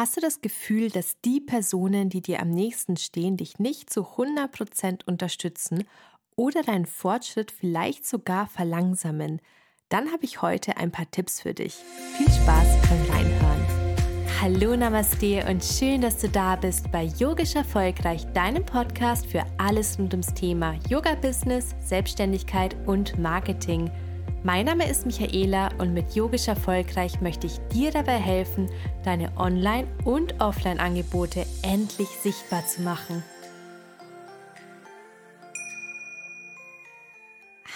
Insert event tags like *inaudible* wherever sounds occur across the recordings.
Hast du das Gefühl, dass die Personen, die dir am nächsten stehen, dich nicht zu 100% unterstützen oder deinen Fortschritt vielleicht sogar verlangsamen? Dann habe ich heute ein paar Tipps für dich. Viel Spaß beim Reinhören. Hallo Namaste und schön, dass du da bist bei Yogisch Erfolgreich, deinem Podcast für alles rund ums Thema Yoga-Business, Selbstständigkeit und Marketing – mein Name ist Michaela und mit Yogisch Erfolgreich möchte ich dir dabei helfen, deine Online- und Offline-Angebote endlich sichtbar zu machen.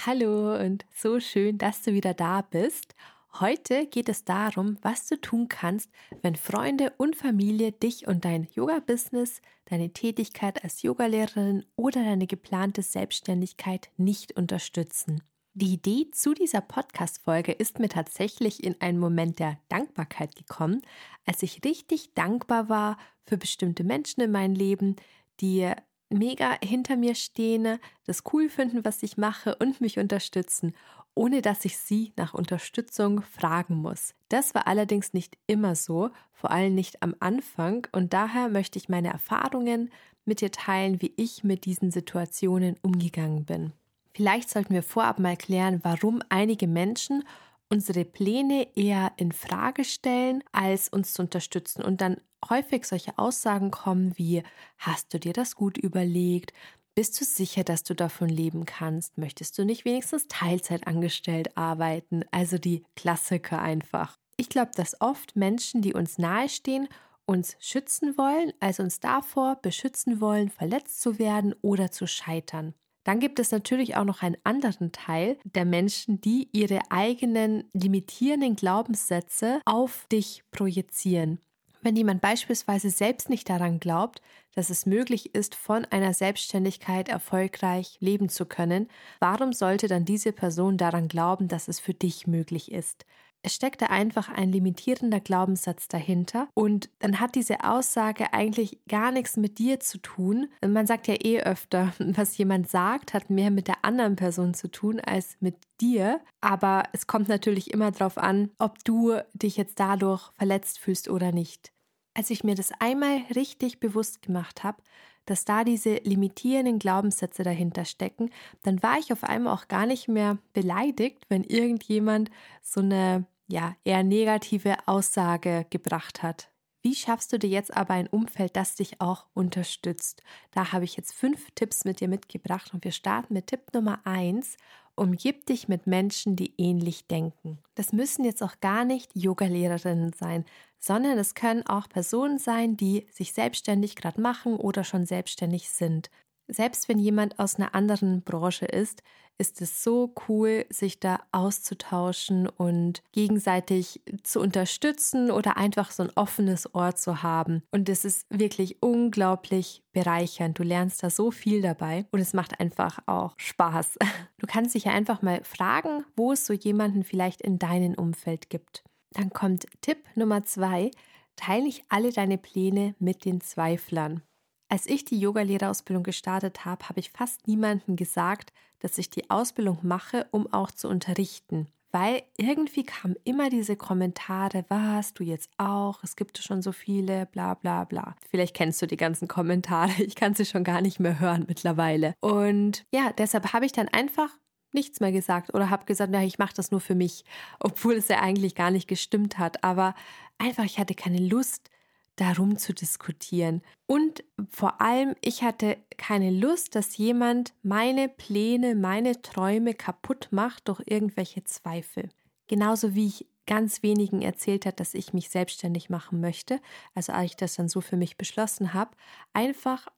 Hallo und so schön, dass du wieder da bist. Heute geht es darum, was du tun kannst, wenn Freunde und Familie dich und dein Yoga-Business, deine Tätigkeit als Yogalehrerin oder deine geplante Selbstständigkeit nicht unterstützen. Die Idee zu dieser Podcast-Folge ist mir tatsächlich in einen Moment der Dankbarkeit gekommen, als ich richtig dankbar war für bestimmte Menschen in meinem Leben, die mega hinter mir stehen, das cool finden, was ich mache und mich unterstützen, ohne dass ich sie nach Unterstützung fragen muss. Das war allerdings nicht immer so, vor allem nicht am Anfang und daher möchte ich meine Erfahrungen mit dir teilen, wie ich mit diesen Situationen umgegangen bin. Vielleicht sollten wir vorab mal klären, warum einige Menschen unsere Pläne eher in Frage stellen, als uns zu unterstützen und dann häufig solche Aussagen kommen wie hast du dir das gut überlegt? Bist du sicher, dass du davon leben kannst? Möchtest du nicht wenigstens Teilzeit angestellt arbeiten? Also die Klassiker einfach. Ich glaube, dass oft Menschen, die uns nahestehen, uns schützen wollen, also uns davor beschützen wollen, verletzt zu werden oder zu scheitern. Dann gibt es natürlich auch noch einen anderen Teil der Menschen, die ihre eigenen limitierenden Glaubenssätze auf dich projizieren. Wenn jemand beispielsweise selbst nicht daran glaubt, dass es möglich ist, von einer Selbstständigkeit erfolgreich leben zu können, warum sollte dann diese Person daran glauben, dass es für dich möglich ist? Es steckt da einfach ein limitierender Glaubenssatz dahinter und dann hat diese Aussage eigentlich gar nichts mit dir zu tun. Man sagt ja eh öfter, *laughs* was jemand sagt, hat mehr mit der anderen Person zu tun als mit dir. Aber es kommt natürlich immer darauf an, ob du dich jetzt dadurch verletzt fühlst oder nicht. Als ich mir das einmal richtig bewusst gemacht habe, dass da diese limitierenden Glaubenssätze dahinter stecken, dann war ich auf einmal auch gar nicht mehr beleidigt, wenn irgendjemand so eine ja, eher negative Aussage gebracht hat. Wie schaffst du dir jetzt aber ein Umfeld, das dich auch unterstützt? Da habe ich jetzt fünf Tipps mit dir mitgebracht und wir starten mit Tipp Nummer eins. Umgib dich mit Menschen, die ähnlich denken. Das müssen jetzt auch gar nicht Yogalehrerinnen sein, sondern es können auch Personen sein, die sich selbstständig gerade machen oder schon selbstständig sind. Selbst wenn jemand aus einer anderen Branche ist, ist es so cool, sich da auszutauschen und gegenseitig zu unterstützen oder einfach so ein offenes Ohr zu haben. Und es ist wirklich unglaublich bereichernd. Du lernst da so viel dabei und es macht einfach auch Spaß. *laughs* Du kannst dich ja einfach mal fragen, wo es so jemanden vielleicht in deinem Umfeld gibt. Dann kommt Tipp Nummer zwei. Teile nicht alle deine Pläne mit den Zweiflern. Als ich die Yogalehrerausbildung gestartet habe, habe ich fast niemandem gesagt, dass ich die Ausbildung mache, um auch zu unterrichten. Weil irgendwie kamen immer diese Kommentare, was, du jetzt auch, es gibt schon so viele, bla bla bla. Vielleicht kennst du die ganzen Kommentare, ich kann sie schon gar nicht mehr hören mittlerweile. Und ja, deshalb habe ich dann einfach nichts mehr gesagt oder habe gesagt, na, ich mache das nur für mich, obwohl es ja eigentlich gar nicht gestimmt hat. Aber einfach, ich hatte keine Lust, darum zu diskutieren. Und vor allem, ich hatte keine Lust, dass jemand meine Pläne, meine Träume kaputt macht durch irgendwelche Zweifel. Genauso wie ich ganz wenigen erzählt hat, dass ich mich selbstständig machen möchte, also als ich das dann so für mich beschlossen habe, einfach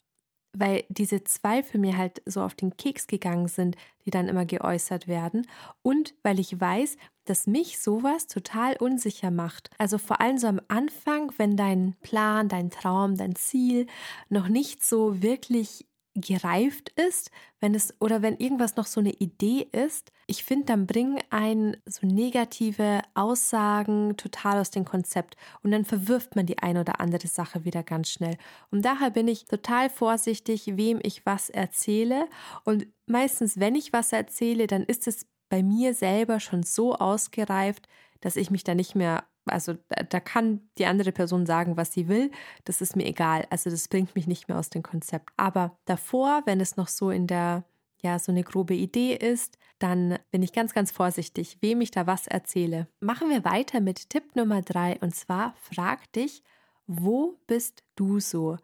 weil diese Zweifel mir halt so auf den Keks gegangen sind, die dann immer geäußert werden und weil ich weiß, dass mich sowas total unsicher macht. Also vor allem so am Anfang, wenn dein Plan, dein Traum, dein Ziel noch nicht so wirklich gereift ist, wenn es oder wenn irgendwas noch so eine Idee ist, ich finde, dann bringen ein so negative Aussagen total aus dem Konzept und dann verwirft man die eine oder andere Sache wieder ganz schnell. Und daher bin ich total vorsichtig, wem ich was erzähle und meistens, wenn ich was erzähle, dann ist es bei mir selber schon so ausgereift, dass ich mich da nicht mehr also da kann die andere Person sagen, was sie will. Das ist mir egal. Also das bringt mich nicht mehr aus dem Konzept. Aber davor, wenn es noch so in der, ja, so eine grobe Idee ist, dann bin ich ganz, ganz vorsichtig, wem ich da was erzähle. Machen wir weiter mit Tipp Nummer drei und zwar frag dich, wo bist du so?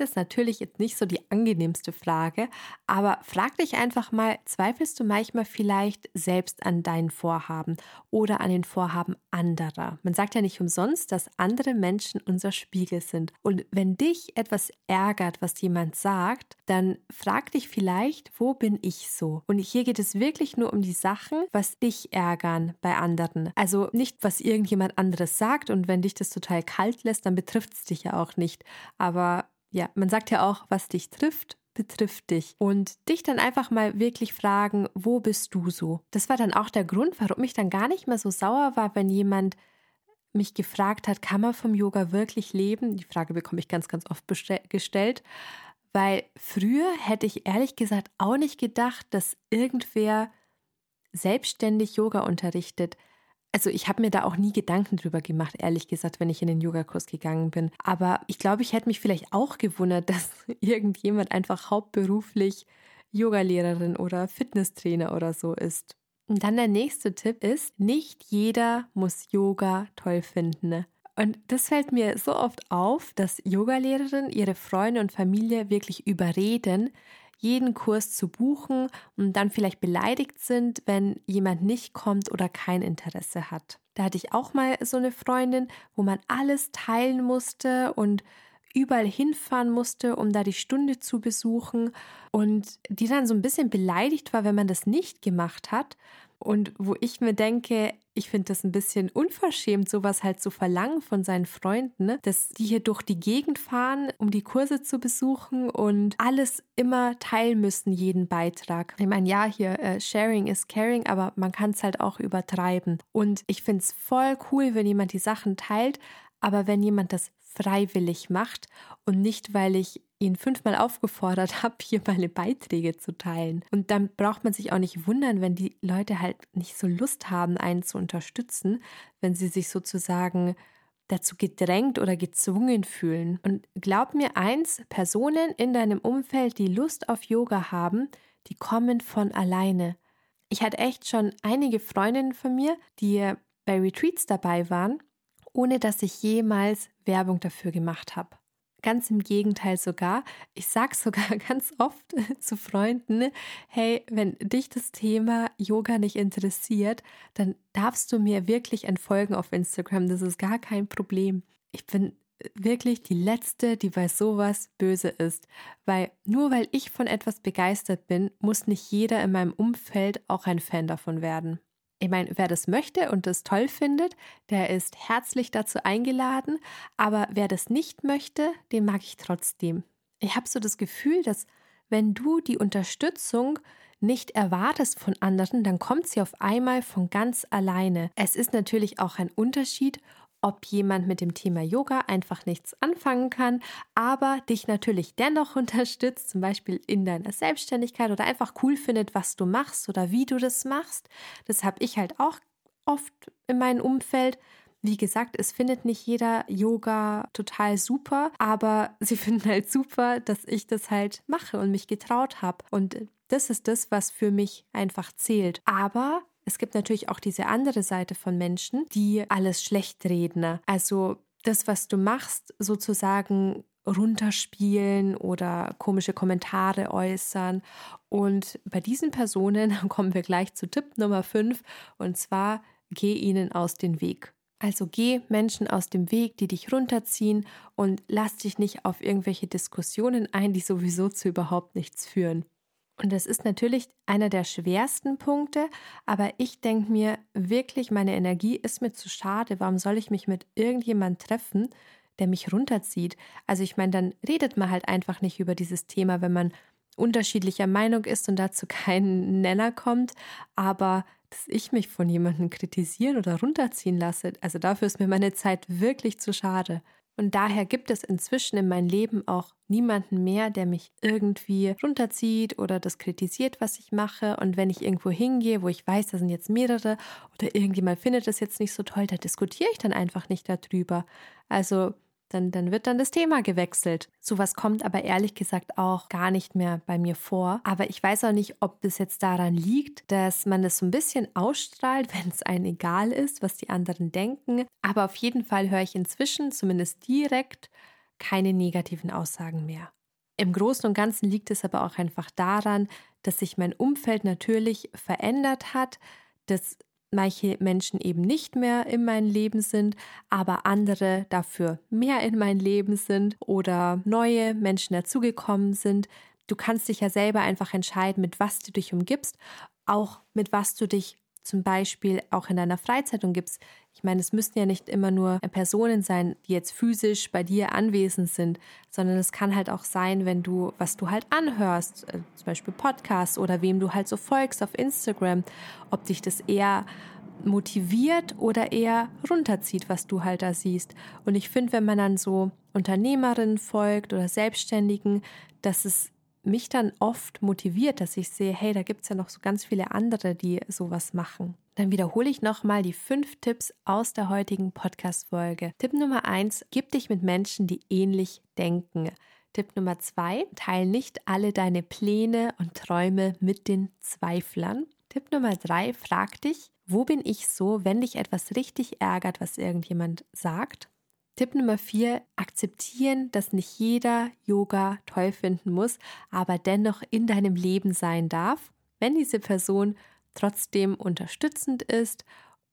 Ist natürlich jetzt nicht so die angenehmste Frage, aber frag dich einfach mal, zweifelst du manchmal vielleicht selbst an deinen Vorhaben oder an den Vorhaben anderer? Man sagt ja nicht umsonst, dass andere Menschen unser Spiegel sind. Und wenn dich etwas ärgert, was jemand sagt, dann frag dich vielleicht, wo bin ich so? Und hier geht es wirklich nur um die Sachen, was dich ärgern bei anderen. Also nicht, was irgendjemand anderes sagt und wenn dich das total kalt lässt, dann betrifft es dich ja auch nicht. Aber ja, man sagt ja auch, was dich trifft, betrifft dich. Und dich dann einfach mal wirklich fragen, wo bist du so? Das war dann auch der Grund, warum ich dann gar nicht mehr so sauer war, wenn jemand mich gefragt hat, kann man vom Yoga wirklich leben? Die Frage bekomme ich ganz, ganz oft gestellt, weil früher hätte ich ehrlich gesagt auch nicht gedacht, dass irgendwer selbstständig Yoga unterrichtet. Also ich habe mir da auch nie Gedanken drüber gemacht, ehrlich gesagt, wenn ich in den Yogakurs gegangen bin. Aber ich glaube, ich hätte mich vielleicht auch gewundert, *laughs* dass irgendjemand einfach hauptberuflich Yogalehrerin oder Fitnesstrainer oder so ist. Und dann der nächste Tipp ist, nicht jeder muss Yoga toll finden. Und das fällt mir so oft auf, dass Yogalehrerinnen ihre Freunde und Familie wirklich überreden, jeden Kurs zu buchen und dann vielleicht beleidigt sind, wenn jemand nicht kommt oder kein Interesse hat. Da hatte ich auch mal so eine Freundin, wo man alles teilen musste und überall hinfahren musste, um da die Stunde zu besuchen und die dann so ein bisschen beleidigt war, wenn man das nicht gemacht hat. Und wo ich mir denke, ich finde das ein bisschen unverschämt, sowas halt zu verlangen von seinen Freunden, ne? dass die hier durch die Gegend fahren, um die Kurse zu besuchen und alles immer teilen müssen, jeden Beitrag. Ich meine, ja, hier äh, Sharing is Caring, aber man kann es halt auch übertreiben. Und ich finde es voll cool, wenn jemand die Sachen teilt, aber wenn jemand das freiwillig macht und nicht, weil ich ihn fünfmal aufgefordert *laughs* habe, hier meine Beiträge zu teilen. Und dann braucht man sich auch nicht wundern, wenn die Leute halt nicht so Lust haben, einen zu unterstützen, wenn sie sich sozusagen dazu gedrängt oder gezwungen fühlen. Und glaub mir eins, Personen in deinem Umfeld, die Lust auf Yoga haben, die kommen von alleine. Ich hatte echt schon einige Freundinnen von mir, die bei Retreats dabei waren, ohne dass ich jemals Werbung dafür gemacht habe. Ganz im Gegenteil sogar. Ich sage *laughs* sogar ganz oft zu Freunden, hey, wenn dich das Thema Yoga nicht interessiert, dann darfst du mir wirklich entfolgen auf Instagram. Das ist gar kein Problem. Ich bin wirklich die Letzte, die bei sowas böse ist. Weil nur weil ich von etwas begeistert bin, muss nicht jeder in meinem Umfeld auch ein Fan davon werden. Ich meine, wer das möchte und das toll findet, der ist herzlich dazu eingeladen, aber wer das nicht möchte, den mag ich trotzdem. Ich habe so das Gefühl, dass wenn du die Unterstützung nicht erwartest von anderen, dann kommt sie auf einmal von ganz alleine. Es ist natürlich auch ein Unterschied, ob jemand mit dem Thema Yoga einfach nichts anfangen kann, aber dich natürlich dennoch *laughs* unterstützt, zum Beispiel in deiner Selbstständigkeit oder einfach cool findet, was du machst oder wie du das machst. Das habe ich halt auch oft in meinem Umfeld. Wie gesagt, es findet nicht jeder Yoga total super, aber *laughs* sie finden halt super, dass ich das halt mache und mich getraut habe. Und das ist das, was für mich einfach zählt. Aber es gibt natürlich auch diese andere Seite von Menschen, die alles schlecht reden. Also das, was du machst, sozusagen runterspielen oder komische Kommentare äußern. Und bei diesen Personen *laughs* kommen wir gleich zu Tipp Nummer 5 und zwar geh ihnen aus dem Weg. Also geh Menschen aus dem Weg, die dich runterziehen und lass dich nicht auf irgendwelche Diskussionen ein, die sowieso zu überhaupt nichts führen. Und das ist natürlich einer der schwersten Punkte, aber ich denke mir wirklich, meine Energie ist mir zu schade. Warum soll ich mich mit irgendjemand treffen, der mich runterzieht? Also ich meine, dann redet man halt einfach nicht über dieses Thema, wenn man unterschiedlicher Meinung ist und dazu *laughs* keinen Nenner kommt. Aber dass ich mich von jemandem kritisieren oder runterziehen lasse, also dafür ist mir meine Zeit wirklich zu schade. Und daher gibt es inzwischen in meinem Leben auch niemanden mehr, der mich irgendwie runterzieht oder das kritisiert, was ich mache. Und wenn ich irgendwo hingehe, wo ich weiß, da sind jetzt mehrere oder irgendjemand findet das jetzt nicht so toll, da diskutiere ich dann einfach nicht darüber. Also dann, dann wird dann das Thema gewechselt. Sowas kommt aber ehrlich gesagt auch gar nicht mehr bei mir vor. Aber ich weiß auch nicht, ob das jetzt daran liegt, dass man das so ein bisschen ausstrahlt, *laughs* wenn es einem egal ist, was die anderen denken. Aber auf jeden Fall höre ich inzwischen, zumindest direkt, keine negativen Aussagen mehr. Im Großen und Ganzen liegt es aber auch einfach daran, dass sich mein Umfeld natürlich verändert hat, dass manche Menschen eben nicht mehr in mein Leben sind, aber andere dafür mehr in mein Leben sind oder neue Menschen dazugekommen sind. Du kannst dich ja selber einfach entscheiden, mit was du dich umgibst, auch mit was du dich zum Beispiel auch in deiner Freizeit umgibst. Ich meine, es müssten ja nicht immer nur Personen sein, die jetzt physisch bei dir anwesend sind, sondern es kann halt auch sein, wenn du, was du halt anhörst, äh, zum Beispiel Podcasts oder wem du halt so folgst auf Instagram, ob dich das eher motiviert oder eher runterzieht, was du halt da siehst. Und ich finde, wenn man dann so Unternehmerinnen folgt oder Selbstständigen, dass es mich dann oft motiviert, dass ich sehe, hey, da gibt es ja noch so ganz viele andere, die sowas machen. Dann wiederhole ich nochmal die fünf Tipps aus der heutigen Podcast-Folge. Tipp Nummer eins, gib dich mit Menschen, die ähnlich denken. Tipp Nummer zwei, teile nicht alle deine Pläne und Träume mit den Zweiflern. Tipp Nummer drei, frag dich, wo bin ich so, wenn dich etwas richtig ärgert, was irgendjemand sagt? Tipp Nummer vier, akzeptieren, dass nicht jeder Yoga toll finden muss, aber dennoch in deinem Leben sein darf, wenn diese Person trotzdem unterstützend ist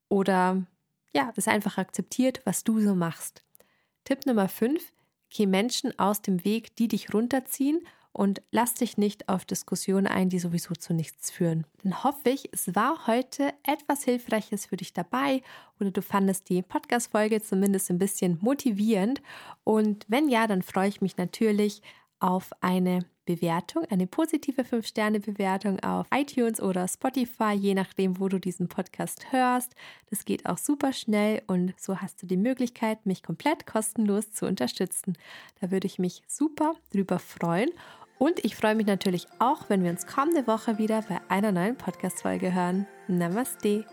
oder ja, es einfach akzeptiert, was du so machst. Tipp Nummer fünf, geh Menschen aus dem Weg, die dich runterziehen und lass dich nicht auf Diskussionen ein, die sowieso zu nichts führen. Dann hoffe ich, es war heute etwas Hilfreiches für dich dabei oder du fandest die Podcast-Folge zumindest ein bisschen motivierend. Und wenn ja, dann freue ich mich natürlich auf eine Bewertung, eine positive 5-Sterne-Bewertung auf iTunes oder Spotify, je nachdem, wo du diesen Podcast hörst. Das geht auch super schnell und so hast du die Möglichkeit, mich komplett kostenlos zu unterstützen. Da würde ich mich super drüber freuen. Und ich freue mich natürlich auch, wenn wir uns kommende Woche wieder bei einer neuen Podcast-Folge hören. Namaste.